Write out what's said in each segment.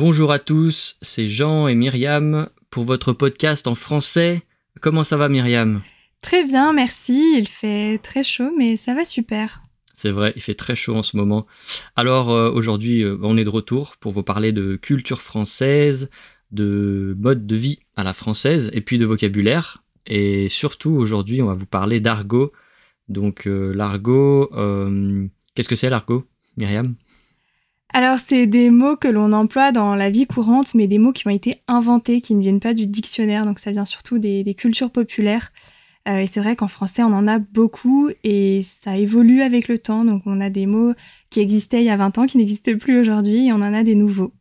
Bonjour à tous, c'est Jean et Myriam pour votre podcast en français. Comment ça va Myriam? Très bien, merci. Il fait très chaud, mais ça va super. C'est vrai, il fait très chaud en ce moment. Alors euh, aujourd'hui, euh, on est de retour pour vous parler de culture française, de mode de vie à la française et puis de vocabulaire. Et surtout aujourd'hui, on va vous parler d'argot. Donc euh, l'argot, qu'est-ce que c'est l'argot, Myriam? Alors, c'est des mots que l'on emploie dans la vie courante, mais des mots qui ont été inventés, qui ne viennent pas du dictionnaire, donc ça vient surtout des, cultures populaires. Euh, et c'est vrai qu'en français, on en a beaucoup et ça évolue avec le temps. Donc, on a des mots qui existaient il y a 20 ans, qui n'existent plus aujourd'hui, et on en a des nouveaux.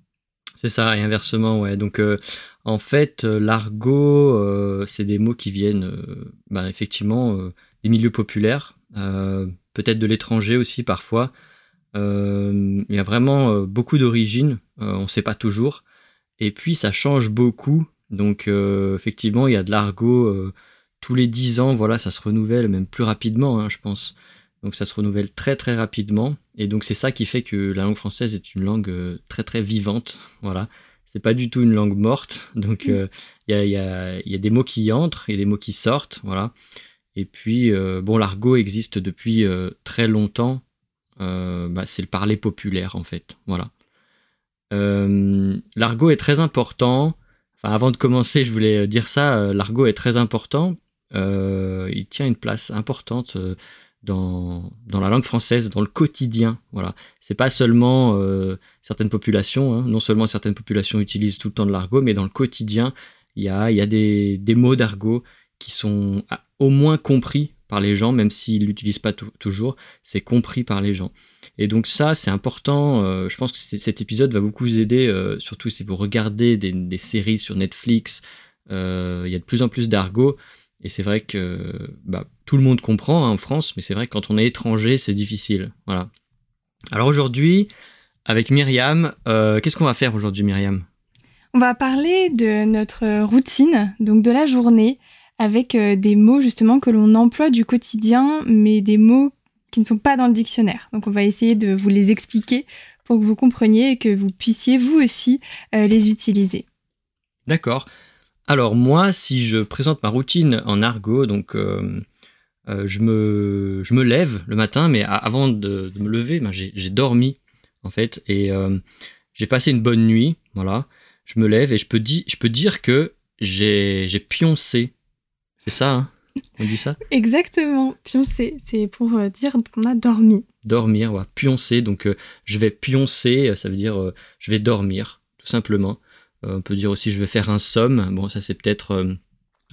C'est ça, et inversement, ouais. Donc, euh, en fait, euh, l'argot, c'est des mots qui viennent, bah, effectivement, des milieux populaires, peut-être de l'étranger aussi parfois. Euh, il y a vraiment euh, beaucoup d'origines, euh, on ne sait pas toujours. Et puis ça change beaucoup. Donc effectivement, il y a de l'argot tous les 10 ans, voilà, ça se renouvelle même plus rapidement, hein, je pense. Donc ça se renouvelle très très rapidement. Et donc c'est ça qui fait que la langue française est une langue très très vivante. Voilà. C'est pas du tout une langue morte. Donc il y, a, y, a, y, a, des mots qui entrent et des mots qui sortent. Voilà. Et puis, bon, l'argot existe depuis très longtemps. Euh, bah, c'est le parler populaire en fait. Voilà. Euh, l'argot est très important. Enfin, avant de commencer, je voulais dire ça. Euh, l'argot est très important. il tient une place importante dans, dans, la langue française, dans le quotidien. Voilà. C'est pas seulement certaines populations, hein. non seulement certaines populations utilisent tout le temps de l'argot, mais dans le quotidien, il y a, y a des, des mots d'argot qui sont ah, au moins compris par les gens, même s'ils l'utilisent pas toujours, c'est compris par les gens. Et donc ça, c'est important. Euh, je pense que cet épisode va beaucoup vous aider, euh, surtout si vous regardez des, séries sur Netflix. Euh, il y a de plus en plus d'argot. Et c'est vrai que bah, tout le monde comprend hein, en France, mais c'est vrai que quand on est étranger, c'est difficile. Voilà. Alors aujourd'hui, avec Myriam, qu'est-ce qu'on va faire aujourd'hui, Myriam? On va parler de notre routine, donc de la journée avec euh, des mots justement que l'on emploie du quotidien, mais des mots qui ne sont pas dans le dictionnaire. Donc on va essayer de vous les expliquer pour que vous compreniez et que vous puissiez vous aussi euh, les utiliser. D'accord. Alors moi, si je présente ma routine en argot, donc euh, je, me, je me lève le matin, mais avant de, me lever, ben, j'ai dormi en fait, et j'ai passé une bonne nuit, voilà. Je me lève et je peux, je peux dire que j'ai pioncé c'est ça, hein on dit ça Exactement, pioncer, c'est pour euh, dire qu'on a dormi. Dormir, ouais. pioncer, donc euh, je vais pioncer, ça veut dire euh, je vais dormir, tout simplement. on peut dire aussi je vais faire un somme, bon ça c'est peut-être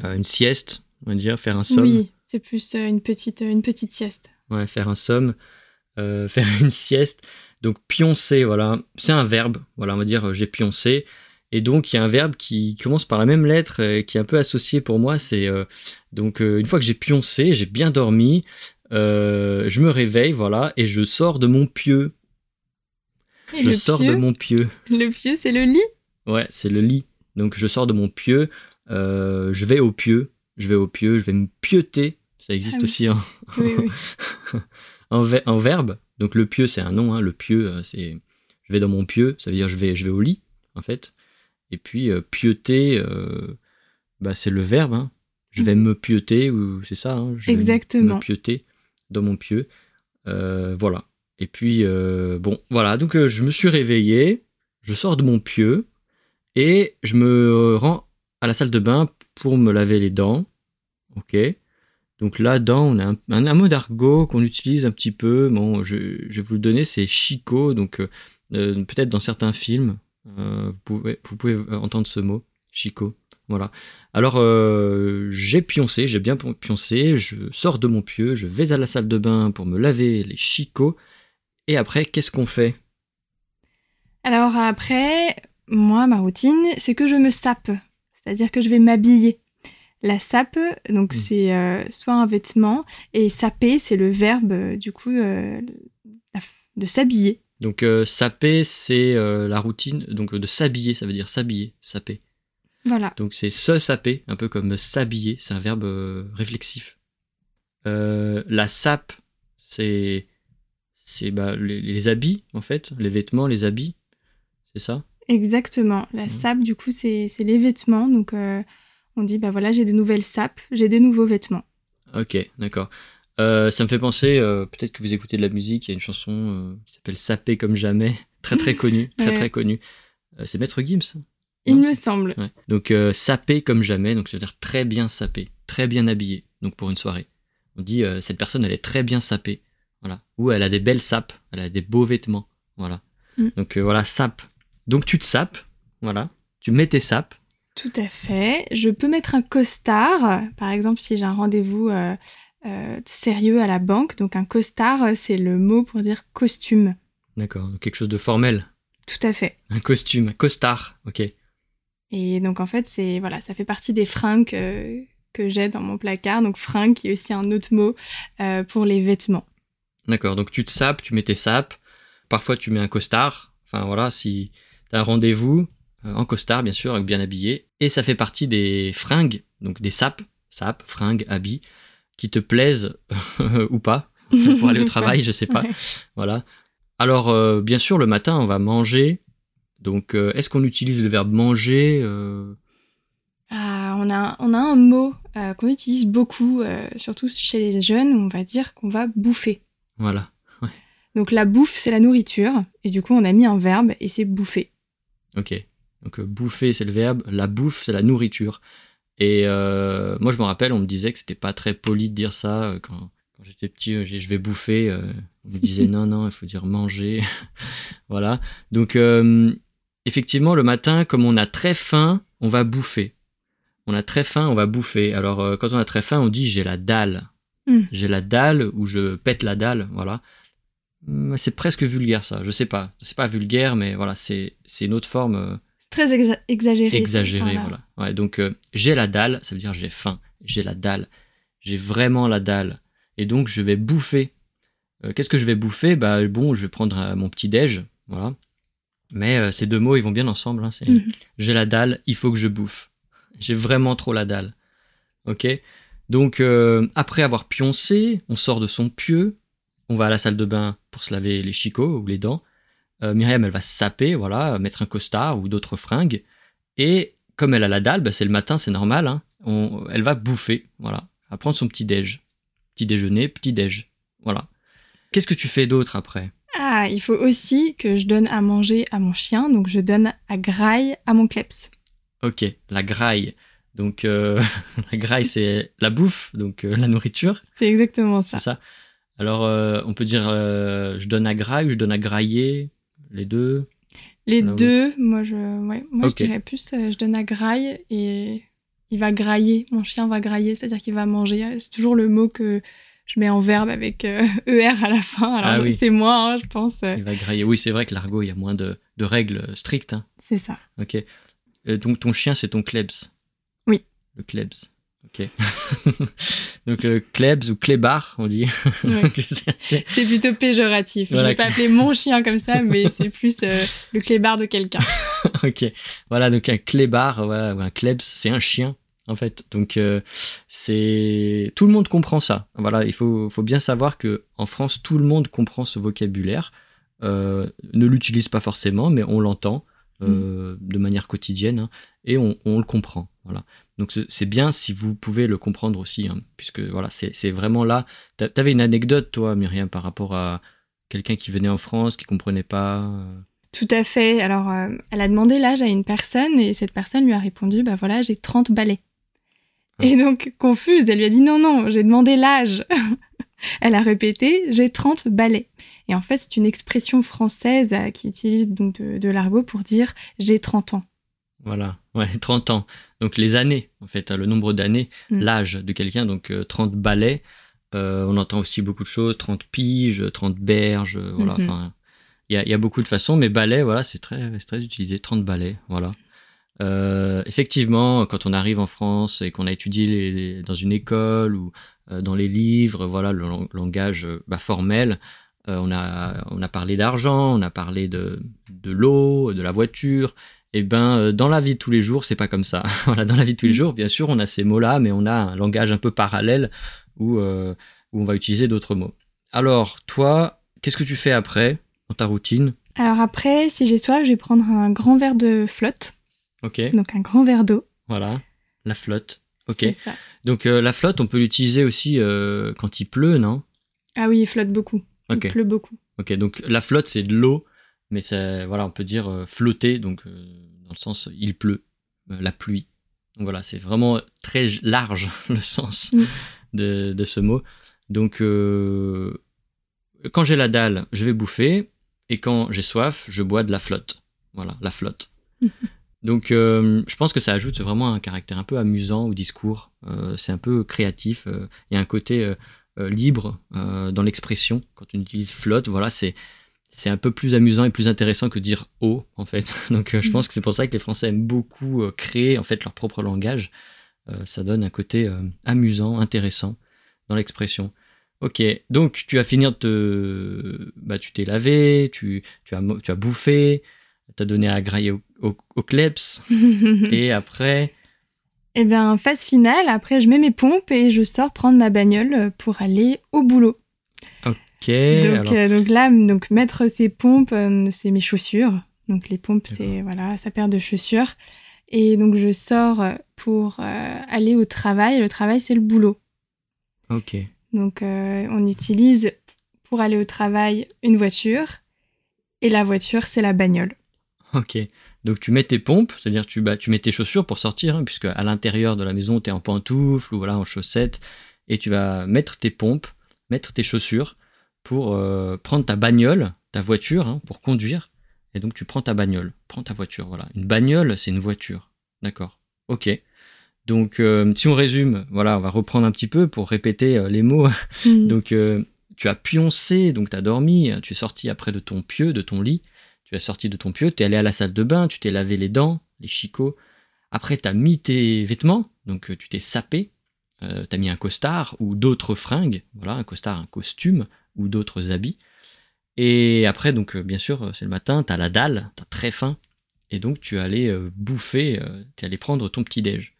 une sieste, on va dire, faire un somme. Oui, c'est plus une, petite, une petite sieste. Ouais, faire un somme, faire une sieste. Donc pioncer, voilà, c'est un verbe, voilà, on va dire j'ai pioncé. Et donc, il y a un verbe qui commence par la même lettre, euh, qui est un peu associé pour moi. C'est euh, donc euh, une fois que j'ai pioncé, j'ai bien dormi, je me réveille, voilà, et je sors de mon pieu. je sors de mon pieu. Le pieu, c'est le lit? Ouais, c'est le lit. Donc, je sors de mon pieu, je vais au pieu, je vais au pieu, je vais me pieuter. Ça existe ah aussi hein. en, en, verbe. Donc, le pieu, c'est un nom. Hein. Le pieu, c'est je vais dans mon pieu, ça veut dire je vais, je vais au lit, en fait. Et puis euh, pieuter, euh, bah, c'est le verbe. Hein. Je vais mhm. me pieuter, ou c'est ça. Hein, je Exactement. Vais me pieuter dans mon pieu. Euh, voilà. Et puis, bon, voilà. Donc, je me suis réveillé, je sors de mon pieu et je me rends à la salle de bain pour me laver les dents. Ok. Donc là-dedans, on a un, un, mot d'argot qu'on utilise un petit peu. Bon, je, je, vais vous le donner, c'est chico. Donc peut-être dans certains films, euh, vous, pouvez, vous pouvez entendre ce mot, Chico. Voilà. Alors, euh, j'ai pioncé, j'ai bien pioncé, je sors de mon pieu, je vais à la salle de bain pour me laver les chicots. Et après, qu'est-ce qu'on fait? Alors après, moi, ma routine, c'est que je me sape. C'est-à-dire que je vais m'habiller. La sape, donc hmm. c'est euh, soit un vêtement, et saper, c'est le verbe, du coup, de s'habiller. Donc euh, saper, c'est euh, la routine donc de s'habiller, ça veut dire s'habiller, saper. Voilà. Donc c'est se saper, un peu comme s'habiller, c'est un verbe euh, réflexif. la sape, c'est c'est bah, les, habits en fait, les vêtements, les habits, c'est ça? Exactement. La sape, du coup, c'est les vêtements. Donc, on dit, bah voilà, j'ai des nouvelles sapes, j'ai des nouveaux vêtements. Ok, d'accord. Ça me fait penser, peut-être que vous écoutez de la musique, il y a une chanson qui s'appelle Sapé comme jamais, très très connue, très très connue. c'est Maître Gims. Il me semble. Donc euh, sapé comme jamais, donc ça veut dire très bien sapé, très bien habillé. Donc pour une soirée, on dit euh, cette personne elle est très bien sapée, voilà. Ou elle a des belles sapes, elle a des beaux vêtements, voilà. Mm. Donc euh, voilà sape. Donc tu te sapes, voilà. Tu mets tes sapes. Tout à fait. Je peux mettre un costard, par exemple si j'ai un rendez-vous sérieux à la banque. Donc un costard, c'est le mot pour dire costume. D'accord. Quelque chose de formel. Tout à fait. Un costume, costard, ok. Et donc en fait, c'est voilà, ça fait partie des fringues euh, que j'ai dans mon placard. Donc fringue qui est aussi un autre mot euh, pour les vêtements. D'accord. Donc tu te sapes, tu mets tes sapes. Parfois tu mets un costard. Enfin voilà, si tu as un rendez-vous euh, en costard, bien sûr, bien habillé. Et ça fait partie des fringues, donc des sapes, sapes, fringues, habits, qui te plaisent ou pas pour aller au travail, je sais pas. Voilà. Alors bien sûr, le matin, on va manger donc, euh, est-ce qu'on utilise le verbe manger euh? Ah, on, a, on a un mot euh, qu'on utilise beaucoup, surtout chez les jeunes, on va dire qu'on va bouffer. Voilà. Donc la bouffe, c'est la nourriture, et du coup on a mis un verbe, et c'est bouffer. Ok. Donc bouffer, c'est le verbe, la bouffe, c'est la nourriture. Et moi je me rappelle, on me disait que c'était pas très poli de dire ça quand, quand j'étais petit, je vais bouffer. on me disait non, non, il faut dire manger. voilà. Donc, effectivement, le matin, comme on a très faim, on va bouffer. On a très faim, on va bouffer. Alors, euh, quand on a très faim, on dit j'ai la dalle. Hmm. J'ai la dalle ou je pète la dalle, voilà. C'est presque vulgaire ça, je sais pas. C'est pas vulgaire, mais voilà, c'est une autre forme. Euh, c'est très exagéré. Exagéré, voilà. Ouais, donc, euh, j'ai la dalle, ça veut dire j'ai faim. J'ai la dalle. J'ai vraiment la dalle. Et donc, je vais bouffer. Qu'est-ce que je vais bouffer? Bah, bon, je vais prendre mon petit déj, voilà. Mais euh, ces deux mots, ils vont bien ensemble. Hein, mhm. J'ai la dalle, il faut que je bouffe. J'ai vraiment trop la dalle. Ok? Donc, euh, après avoir pioncé, on sort de son pieu, on va à la salle de bain pour se laver les chicots ou les dents. Euh, Myriam, elle va saper, voilà, mettre un costard ou d'autres fringues. Et comme elle a la dalle, bah, c'est le matin, c'est normal. Hein, elle va bouffer, voilà, à prendre son petit déj. Petit déjeuner, petit déj. Voilà. Qu'est-ce que tu fais d'autre après? Ah, il faut aussi que je donne à manger à mon chien, donc je donne à graille à mon kleps. Ok, la graille. Donc euh, la graille, c'est la bouffe, donc euh, la nourriture. C'est exactement ça. C'est ça. Alors euh, on peut dire je donne à graille ou je donne à grailler, les deux. Les deux, moi je, ouais, moi je dirais plus je donne à graille et il va grailler, mon chien va grailler, c'est-à-dire qu'il va manger. C'est toujours le mot que je mets en verbe avec ER euh, à la fin. Alors ah c'est moi, hein, je pense. Il va grailler. Oui, c'est vrai que l'argot, il y a moins de, de règles strictes. Hein. C'est ça. Ok. Euh, donc ton chien, c'est ton klebs. Oui. Le klebs. Ok. donc le klebs ou klebar, on dit. c'est plutôt péjoratif. Je Je vais pas appeler mon chien comme ça, mais c'est plus euh, le klebar de quelqu'un. ok. Voilà, donc un klebar, voilà, ou un klebs, c'est un chien en fait. Donc euh, c'est tout le monde comprend ça. Voilà, il faut, faut, bien savoir que en France, tout le monde comprend ce vocabulaire, euh, ne l'utilise pas forcément, mais on l'entend euh, mm. de manière quotidienne hein, et on, le comprend. Voilà. Donc c'est bien si vous pouvez le comprendre aussi, hein, puisque voilà, c'est vraiment là. T'avais une anecdote, toi, Myriam, par rapport à quelqu'un qui venait en France, qui comprenait pas. Tout à fait. Alors, elle a demandé l'âge à une personne et cette personne lui a répondu, bah voilà, j'ai 30 balais. Et donc, confuse, elle lui a dit non, non, j'ai demandé l'âge. elle a répété, j'ai 30 balais. Et en fait, c'est une expression française euh, qui utilise donc de, l'argot pour dire j'ai 30 ans. Voilà, ouais, 30 ans. Donc les années, en fait, hein, le nombre d'années, mm. l'âge de quelqu'un, donc 30 euh, balais. Euh, on entend aussi beaucoup de choses, 30 piges, 30 berges, voilà, mm-hmm. enfin, il y, a, beaucoup de façons, mais balais, voilà, c'est très, très utilisé, 30 balais, voilà. Euh, effectivement, quand on arrive en France et qu'on a étudié dans une école ou euh, dans les livres, voilà, le langage bah, formel, euh, on, a, on a parlé d'argent, on a parlé de, de l'eau, de la voiture. Et eh ben, dans la vie de tous les jours, c'est pas comme ça. voilà, dans la vie de tous les jours, bien sûr, on a ces mots-là, mais on a un langage un peu parallèle où, où on va utiliser d'autres mots. Alors, toi, qu'est-ce que tu fais après dans ta routine? Alors après, si j'ai soif, je vais prendre un grand verre de flotte. Ok. Donc un grand verre d'eau. Voilà. La flotte. Ok. Ça. Donc euh, la flotte, on peut l'utiliser aussi euh, quand il pleut, non? Ah oui, il flotte beaucoup. Il pleut beaucoup. Ok. Donc la flotte, c'est de l'eau, mais ça, voilà, on peut dire euh, flotter, donc euh, dans le sens il pleut, euh, la pluie. Donc voilà, c'est vraiment très large le sens Mm. de, de ce mot. Donc quand j'ai la dalle, je vais bouffer, et quand j'ai soif, je bois de la flotte. Voilà, la flotte. Donc je pense que ça ajoute vraiment un caractère un peu amusant au discours. C'est un peu créatif. Il y a un côté libre dans l'expression. Quand on utilise flotte, voilà, c'est c'est un peu plus amusant et plus intéressant que dire eau en fait. Donc euh, je Mhm. pense que c'est pour ça que les Français aiment beaucoup euh, créer en fait leur propre langage. Euh, ça donne un côté amusant, intéressant dans l'expression. Ok, donc tu as fini de te, bah, tu t'es lavé, tu, tu as tu as bouffé, t'as donné à grailler au, au, au kleps, et après, Et bien, phase finale, après je mets mes pompes et je sors prendre ma bagnole pour aller au boulot. ok, donc, alors, euh, donc là, donc mettre ses pompes, euh, c'est mes chaussures. Donc les pompes, c'est voilà, sa paire de chaussures. Et donc je sors pour euh, aller au travail. Le travail, c'est le boulot. ok, Donc euh, on utilise pour aller au travail une voiture. Et la voiture, c'est la bagnole. ok. Donc tu mets tes pompes, c'est-à-dire tu, bah, tu mets tes chaussures pour sortir, hein, puisque à l'intérieur de la maison, tu es en pantoufles ou voilà, en chaussettes, et tu vas mettre tes pompes, mettre tes chaussures pour euh, prendre ta bagnole, ta voiture, hein, pour conduire. Et donc tu prends ta bagnole, prends ta voiture, voilà. Une bagnole, c'est une voiture. D'accord. Ok. Donc euh, si on résume, voilà, on va reprendre un petit peu pour répéter euh, les mots. Mm. Donc, tu as pioncé, donc tu as dormi, tu es sorti après de ton pieu, de ton lit, tu es sorti de ton pieu, tu es allé à la salle de bain, tu t'es lavé les dents, les chicots. Après, tu as mis tes vêtements, donc tu t'es sapé, euh, tu as mis un costard ou d'autres fringues, voilà, un costard, un costume ou d'autres habits. Et après, donc, euh, bien sûr, euh, c'est le matin, tu as la dalle, tu as très faim, et donc tu allé euh, bouffer, tu es allé prendre ton petit-déj.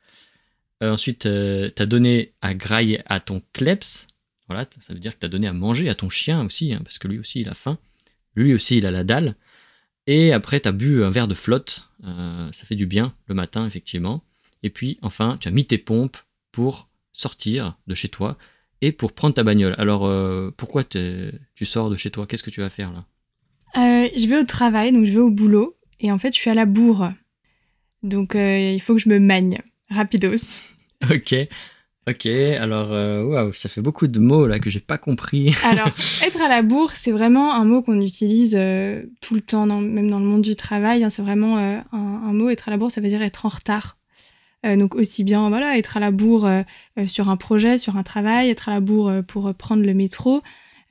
Euh, ensuite, tu as donné à grailler à ton kleps, voilà, ça veut dire que tu as donné à manger à ton chien aussi, hein, parce que lui aussi il a faim. Lui aussi il a la dalle. Et après, tu as bu un verre de flotte. euh, ça fait du bien le matin, effectivement. Et puis, enfin, tu as mis tes pompes pour sortir de chez toi et pour prendre ta bagnole. Alors, euh, pourquoi tu sors de chez toi? Qu'est-ce que tu vas faire là? Euh, je vais au travail, donc je vais au boulot. Et en fait, je suis à la bourre. Donc euh, il faut que je me magne. Rapidos. Ok. Ok, alors, waouh, ça fait beaucoup de mots là que j'ai pas compris. Alors, être à la bourre, c'est vraiment un mot qu'on utilise tout le temps, dans- même dans le monde du travail. hein, c'est vraiment un, un mot. Être à la bourre, ça veut dire être en retard. Euh, donc aussi bien, voilà, être à la bourre euh, euh, sur un projet, sur un travail, être à la bourre pour prendre le métro,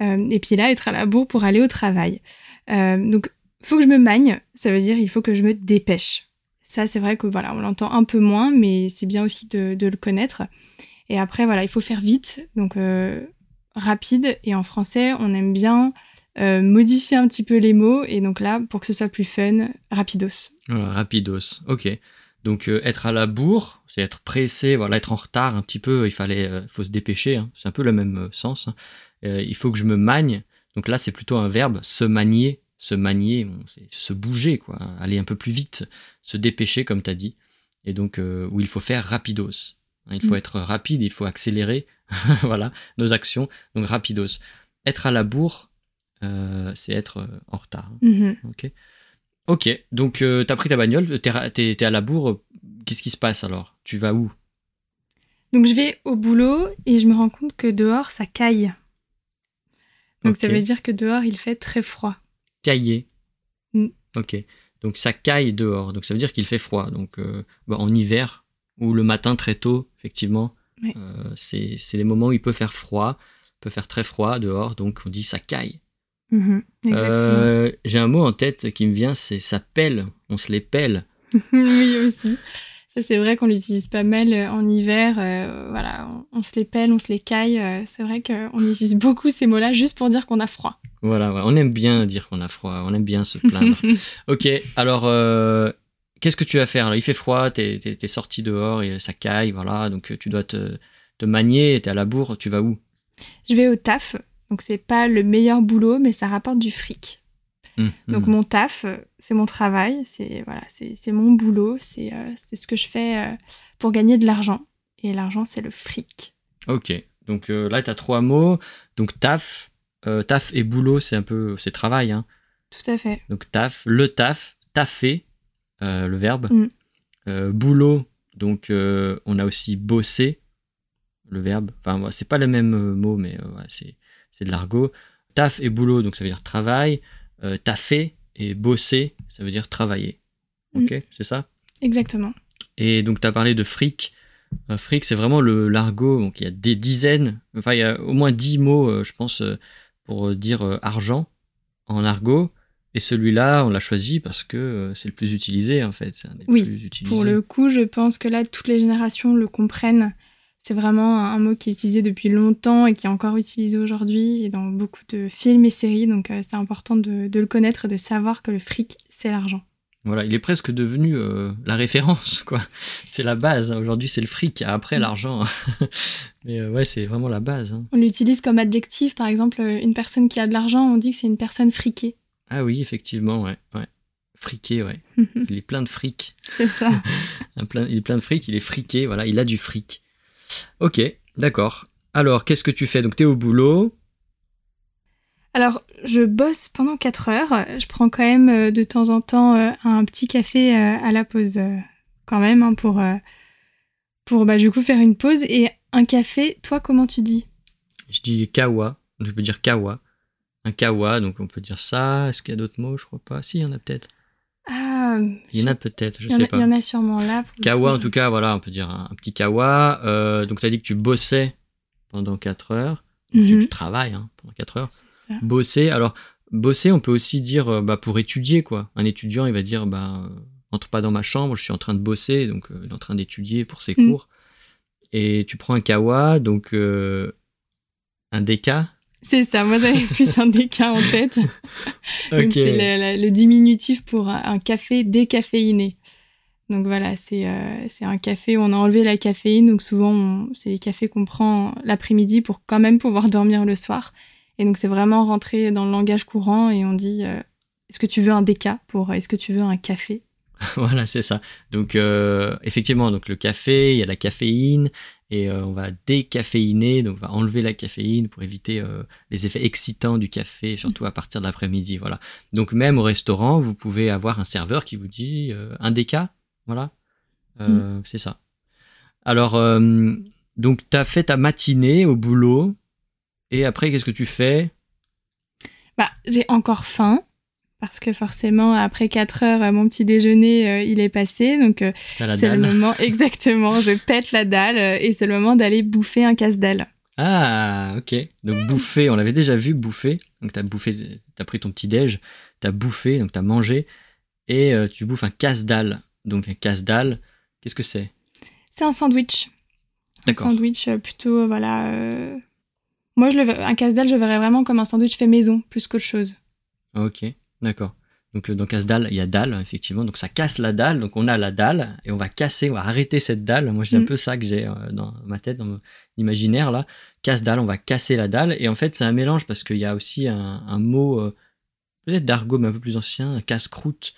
et puis là, être à la bourre pour aller au travail. Donc, faut que je me magne. Ça veut dire il faut que je me dépêche. Ça, c'est vrai que voilà, on l'entend un peu moins, mais c'est bien aussi de, le connaître. Et après, voilà, il faut faire vite. Donc rapide et en français on aime bien modifier un petit peu les mots et donc là pour que ce soit plus fun rapidos rapidos. Ok. Donc euh, être à la bourre, c'est être pressé, voilà, être en retard un petit peu. Il fallait, euh, faut se dépêcher. hein. C'est un peu le même euh, sens. hein. Euh, il faut que je me magne. Donc là, c'est plutôt un verbe, se manier. Se manier, bon, c'est se bouger, quoi. Aller un peu plus vite, se dépêcher, comme tu as dit. Et donc, euh, où il faut faire rapidos. Hein, Il faut Mm. être rapide, il faut accélérer, voilà, nos actions. Donc rapidos. Être à la bourre, euh, c'est être en retard. hein. Mhm. Ok. Ok, donc euh, t'as pris ta bagnole, t'es, t'es à la bourre, euh, qu'est-ce qui se passe alors? Tu vas où? Donc je vais au boulot et je me rends compte que dehors ça caille donc ça veut dire que dehors il fait très froid Cailler. Mm. Ok, donc ça caille dehors, donc ça veut dire qu'il fait froid. Donc euh, bah, en hiver ou le matin très tôt, effectivement, Ouais. euh, c'est, c'est les moments où il peut faire froid, il peut faire très froid dehors, donc on dit ça caille. Mhm. Euh, j'ai un mot en tête qui me vient, c'est ça pèle, on se les pèle. oui aussi ça c'est vrai qu'on l'utilise pas mal euh, en hiver euh, voilà on, on se les pèle on se les caille euh, c'est vrai qu'on utilise beaucoup ces mots là juste pour dire qu'on a froid Voilà, ouais, on aime bien dire qu'on a froid, on aime bien se plaindre. Ok, alors euh, qu'est-ce que tu vas faire Il fait froid, t'es, t'es sorti dehors et ça caille, voilà, donc tu dois te, te manier, t'es à la bourre, tu vas où? Je vais au taf, donc c'est pas le meilleur boulot, mais ça rapporte du fric. Hum, Donc hum. mon taf, euh, c'est mon travail, c'est voilà, c'est mon boulot, c'est euh, c'est ce que je fais euh, pour gagner de l'argent. Et l'argent, c'est le fric. Ok. Donc euh, là, tu as trois mots. Donc taf, taf et boulot, c'est un peu, c'est travail. Hein. Tout à fait. Donc taf, le taf, taffer, le verbe. Euh, boulot, donc on a aussi bosser, le verbe. Enfin, c'est pas le même mot, mais ouais, c'est, c'est de l'argot. Taf et boulot, donc ça veut dire travail. Euh, taffer et bosser, ça veut dire travailler. Ok, c'est ça? Exactement. Et donc, tu as parlé de fric. Euh, fric, c'est vraiment le l'argot. Donc, il y a des dizaines, enfin, il y a au moins dix mots, euh, je pense, euh, pour dire argent en argot. Et celui-là, on l'a choisi parce que c'est le plus utilisé, en fait. Un des Oui, plus utilisés. Pour le coup, je pense que là, toutes les générations le comprennent. C'est vraiment un mot qui est utilisé depuis longtemps et qui est encore utilisé aujourd'hui dans beaucoup de films et séries. Donc, euh, c'est important de, de le connaître et de savoir que le fric, c'est l'argent. Voilà, il est presque devenu euh, la référence, quoi. C'est la base. hein. Aujourd'hui, c'est le fric. Après, Mm. l'argent. Mais euh, ouais, c'est vraiment la base. hein. On l'utilise comme adjectif. Par exemple, une personne qui a de l'argent, on dit que c'est une personne friquée. Ah oui, effectivement, ouais. ouais. Friqué, ouais. Il est plein de fric. c'est ça. Il est plein de fric, il est friqué, voilà, il a du fric. Ok, d'accord. Alors, qu'est-ce que tu fais? Donc, tu es au boulot. Alors, je bosse pendant 4 heures. Je prends quand même euh, de temps en temps euh, un petit café euh, à la pause, quand même, hein, pour, pour bah, du coup faire une pause. Et un café, toi, comment tu dis? Je dis kawa, je peux dire kawa. Un kawa, donc on peut dire ça. Est-ce qu'il y a d'autres mots? Je crois pas. Si, il y en a peut-être. Ah, Il y en a peut-être, je sais a- pas. il y en a sûrement là. Kawa, en tout cas, voilà, on peut dire un, un petit kawa. Euh, donc, tu as dit que tu bossais pendant 4 heures. Tu, Mhm. tu travailles hein, pendant 4 heures. Ça. Bosser, alors, bosser, on peut aussi dire euh, bah, pour étudier, quoi. Un étudiant, il va dire, bah, entre pas dans ma chambre, je suis en train de bosser, donc euh, il est en train d'étudier pour ses Mm. cours. Et tu prends un kawa, donc euh, un deka. C'est ça, moi j'avais plus un déca en tête. Donc, C'est le, le- le diminutif pour un, café décaféiné. Donc voilà, c'est euh, c'est un café où on a enlevé la caféine. Donc souvent, on- c'est les cafés qu'on prend l'après-midi pour quand même pouvoir dormir le soir. Et donc c'est vraiment rentré dans le langage courant et on dit euh, est-ce que tu veux un déca pour est-ce que tu veux un café? Voilà, c'est ça. Donc, euh, effectivement, donc le café, il y a la caféine, et euh, on va décaféiner, donc on va enlever la caféine pour éviter euh, les effets excitants du café, surtout à partir de l'après-midi. Voilà. Donc, même au restaurant, vous pouvez avoir un serveur qui vous dit euh, un déca. Voilà. Euh, C'est ça. Alors, donc, tu as fait ta matinée au boulot, et après, qu'est-ce que tu fais? Bah, j'ai encore faim. Parce que forcément, après 4 heures, euh, mon petit déjeuner, euh, il est passé. Donc, euh, c'est le dalle. moment, exactement, je pète la dalle euh, et c'est le moment d'aller bouffer un casse-dalle. Ah, ok. Donc bouffer, on l'avait déjà vu, bouffer. Donc t'as bouffé, t'as pris ton petit déj, t'as bouffé, donc t'as mangé, et euh, tu bouffes un casse-dalle. Donc un casse-dalle, qu'est-ce que c'est? C'est un sandwich. Un sandwich plutôt, voilà. Moi, je le ver- un casse-dalle, je verrais vraiment comme un sandwich fait maison, plus qu'autre chose. Ok, d'accord. Donc euh, dans casse-dalle, il y a dalle, effectivement. Donc ça casse la dalle, donc on a la dalle, et on va casser, on va arrêter cette dalle. Moi, c'est un Mm. peu ça que j'ai euh, dans ma tête, dans mon imaginaire, là. Casse-dalle, on va casser la dalle. Et en fait, c'est un mélange, parce qu'il y a aussi un, un mot, euh, peut-être d'argot, mais un peu plus ancien, casse-croûte.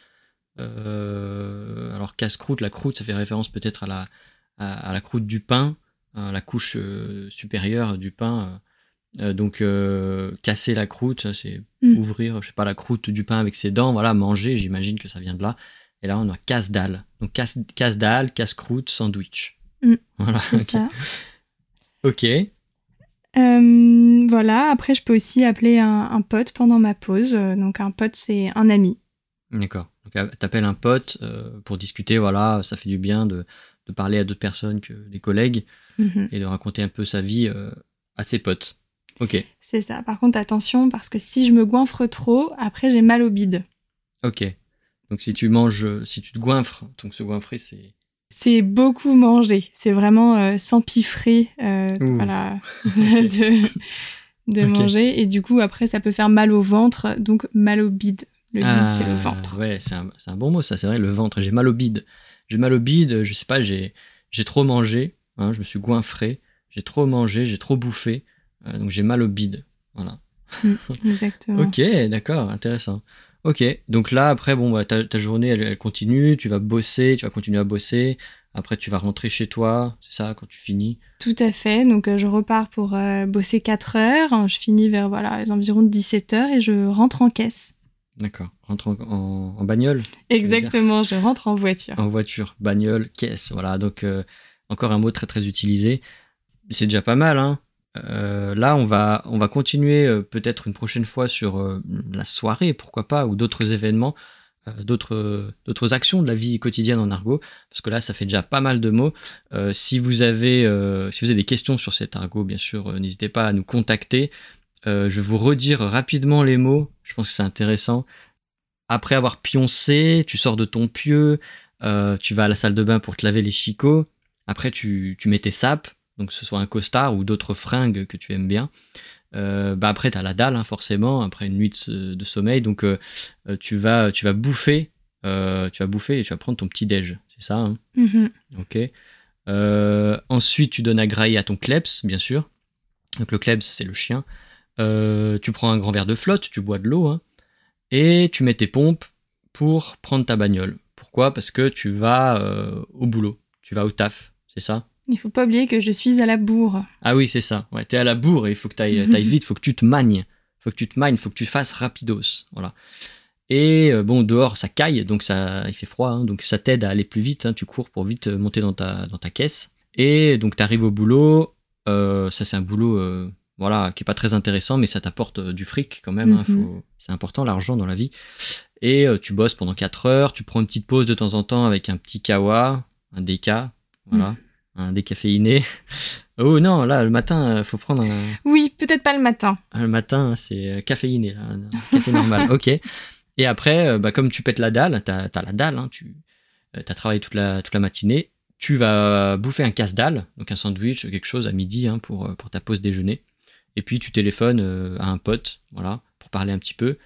Euh, alors casse-croûte, la croûte, ça fait référence peut-être à la, à, à la croûte du pain, à la couche euh, supérieure du pain. Euh. Donc euh, casser la croûte, c'est Mm. ouvrir, je sais pas, la croûte du pain avec ses dents, voilà, manger, j'imagine que ça vient de là. Et là, on a casse-dalle. Donc casse- casse-dalle, casse-croûte, sandwich. Mm. Voilà, ok. ça. Ok, Euh, voilà, après, je peux aussi appeler un, un pote pendant ma pause. Donc, un pote, c'est un ami. d'accord. Donc t'appelles un pote pour discuter, voilà, ça fait du bien de, de parler à d'autres personnes que des collègues Mhm. et de raconter un peu sa vie à ses potes. Ok, C'est ça. Par contre, attention, parce que si je me goinfre trop, après, j'ai mal au bide. ok. Donc si tu manges, si tu te goinfres, donc se goinfrer, c'est... C'est beaucoup manger. C'est vraiment euh, s'empiffrer, euh, voilà, de, manger. Et du coup, après, ça peut faire mal au ventre, donc mal au bide. Le bide, c'est le Ah, ventre. Ouais, c'est un, c'est un bon mot, ça, c'est vrai, le ventre. J'ai mal au bide. J'ai mal au bide, je sais pas, j'ai, j'ai trop mangé, hein, je me suis goinfré, j'ai trop mangé, j'ai trop bouffé, euh, donc j'ai mal au bide. Voilà. Exactement. Ok, d'accord, intéressant. Ok, donc là, après, bon, bah, ta, ta journée, elle, elle continue, tu vas bosser, tu vas continuer à bosser. Après, tu vas rentrer chez toi, c'est ça, quand tu finis? Tout à fait. Donc, euh, je repars pour euh, bosser 4 heures. Je finis vers voilà, les environs de 17 heures et je rentre en caisse. D'accord. Rentre en, en- en bagnole Exactement, je rentre en voiture. En voiture, bagnole, caisse. Voilà, donc euh, encore un mot très très utilisé. C'est déjà pas mal, hein. Euh, là, on va, on va continuer euh, peut-être une prochaine fois sur euh, la soirée, pourquoi pas, ou d'autres événements, d'autres, d'autres actions de la vie quotidienne en argot, parce que là, ça fait déjà pas mal de mots. Si vous avez, si vous avez des questions sur cet argot, bien sûr, n'hésitez pas à nous contacter. Je vais vous redire rapidement les mots. Je pense que c'est intéressant. Après avoir pioncé, tu sors de ton pieu, tu vas à la salle de bain pour te laver les chicots. Après, tu, tu mets tes sapes, donc que ce soit un costard ou d'autres fringues que tu aimes bien. Euh, bah après, tu as la dalle, hein, forcément, après une nuit de, sommeil. Donc, euh, euh, tu, vas, tu vas bouffer, euh, tu vas bouffer et tu vas prendre ton petit déj. C'est ça, hein? Mhm. Ok. Ensuite, tu donnes à grailler à ton kleps, bien sûr. Donc le kleps, c'est le chien. Tu prends un grand verre de flotte, tu bois de l'eau, hein, et tu mets tes pompes pour prendre ta bagnole. Pourquoi? Parce que tu vas au boulot, tu vas au taf, c'est ça? Il faut pas oublier que je suis à la bourre. Ah oui, c'est ça. Ouais, t'es à la bourre et il faut que t'ailles ailles vite, faut que tu te magnes. Faut que tu te magnes, faut que tu fasses rapidos. Voilà. Et euh, bon, dehors, ça caille, donc ça, il fait froid, hein, donc ça t'aide à aller plus vite. hein, tu cours pour vite euh, monter dans ta, dans ta caisse. Et donc, t'arrives au boulot. euh, ça, c'est un boulot, euh, voilà, qui est pas très intéressant, mais ça t'apporte du fric quand même. hein, Mhm. faut- c'est important, l'argent dans la vie. Et euh, tu bosses pendant 4 heures. Tu prends une petite pause de temps en temps avec un petit kawa, un déca, voilà, un décaféiné. Oh non, là, le matin, euh, faut prendre un, Oui, peut-être pas le matin. ah, Le matin, c'est euh, caféiné, là, un café normal. ok. Et après, euh, bah, comme tu pètes la dalle, t'as as la dalle, hein, tu as travaillé toute la, toute la matinée, tu vas bouffer un casse-dalle, donc un sandwich, quelque chose à midi hein, pour, pour ta pause déjeuner. Et puis tu téléphones à un pote, voilà, pour parler un petit peu.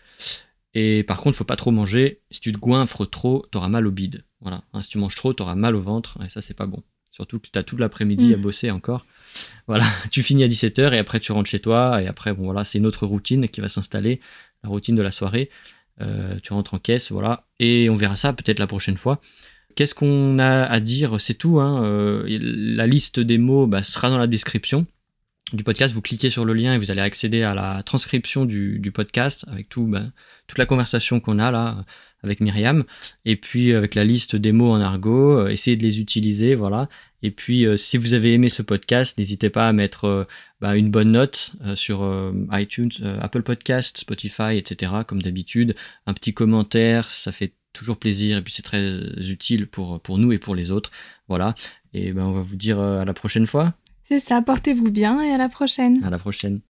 Et par contre, faut pas trop manger. Si tu te goinfres trop, t'auras mal au bide. Voilà. Hein, si tu manges trop, t'auras mal au ventre. Et ça, c'est pas bon. Surtout que t'as tout l'après-midi Mm. à bosser encore. Voilà. Tu finis à 17h et après tu rentres chez toi. Et après, bon, voilà, c'est une autre routine qui va s'installer. La routine de la soirée. Euh, tu rentres en caisse, voilà. Et on verra ça peut-être la prochaine fois. Qu'est-ce qu'on a à dire? C'est tout. Hein. Euh, la liste des mots bah, sera dans la description du podcast. Vous cliquez sur le lien et vous allez accéder à la transcription du, du podcast avec tout, bah, toute la conversation qu'on a là avec Myriam. Et puis avec la liste des mots en argot, euh, essayez de les utiliser, voilà. Et puis euh, si vous avez aimé ce podcast, n'hésitez pas à mettre euh, bah, une bonne note euh, sur euh, iTunes, euh, Apple Podcast, Spotify, etc. Comme d'habitude, un petit commentaire, ça fait toujours plaisir et puis c'est très utile pour, pour nous et pour les autres. Voilà. Et ben on va vous dire euh, à la prochaine fois. C'est ça, portez-vous bien et à la prochaine. À la prochaine.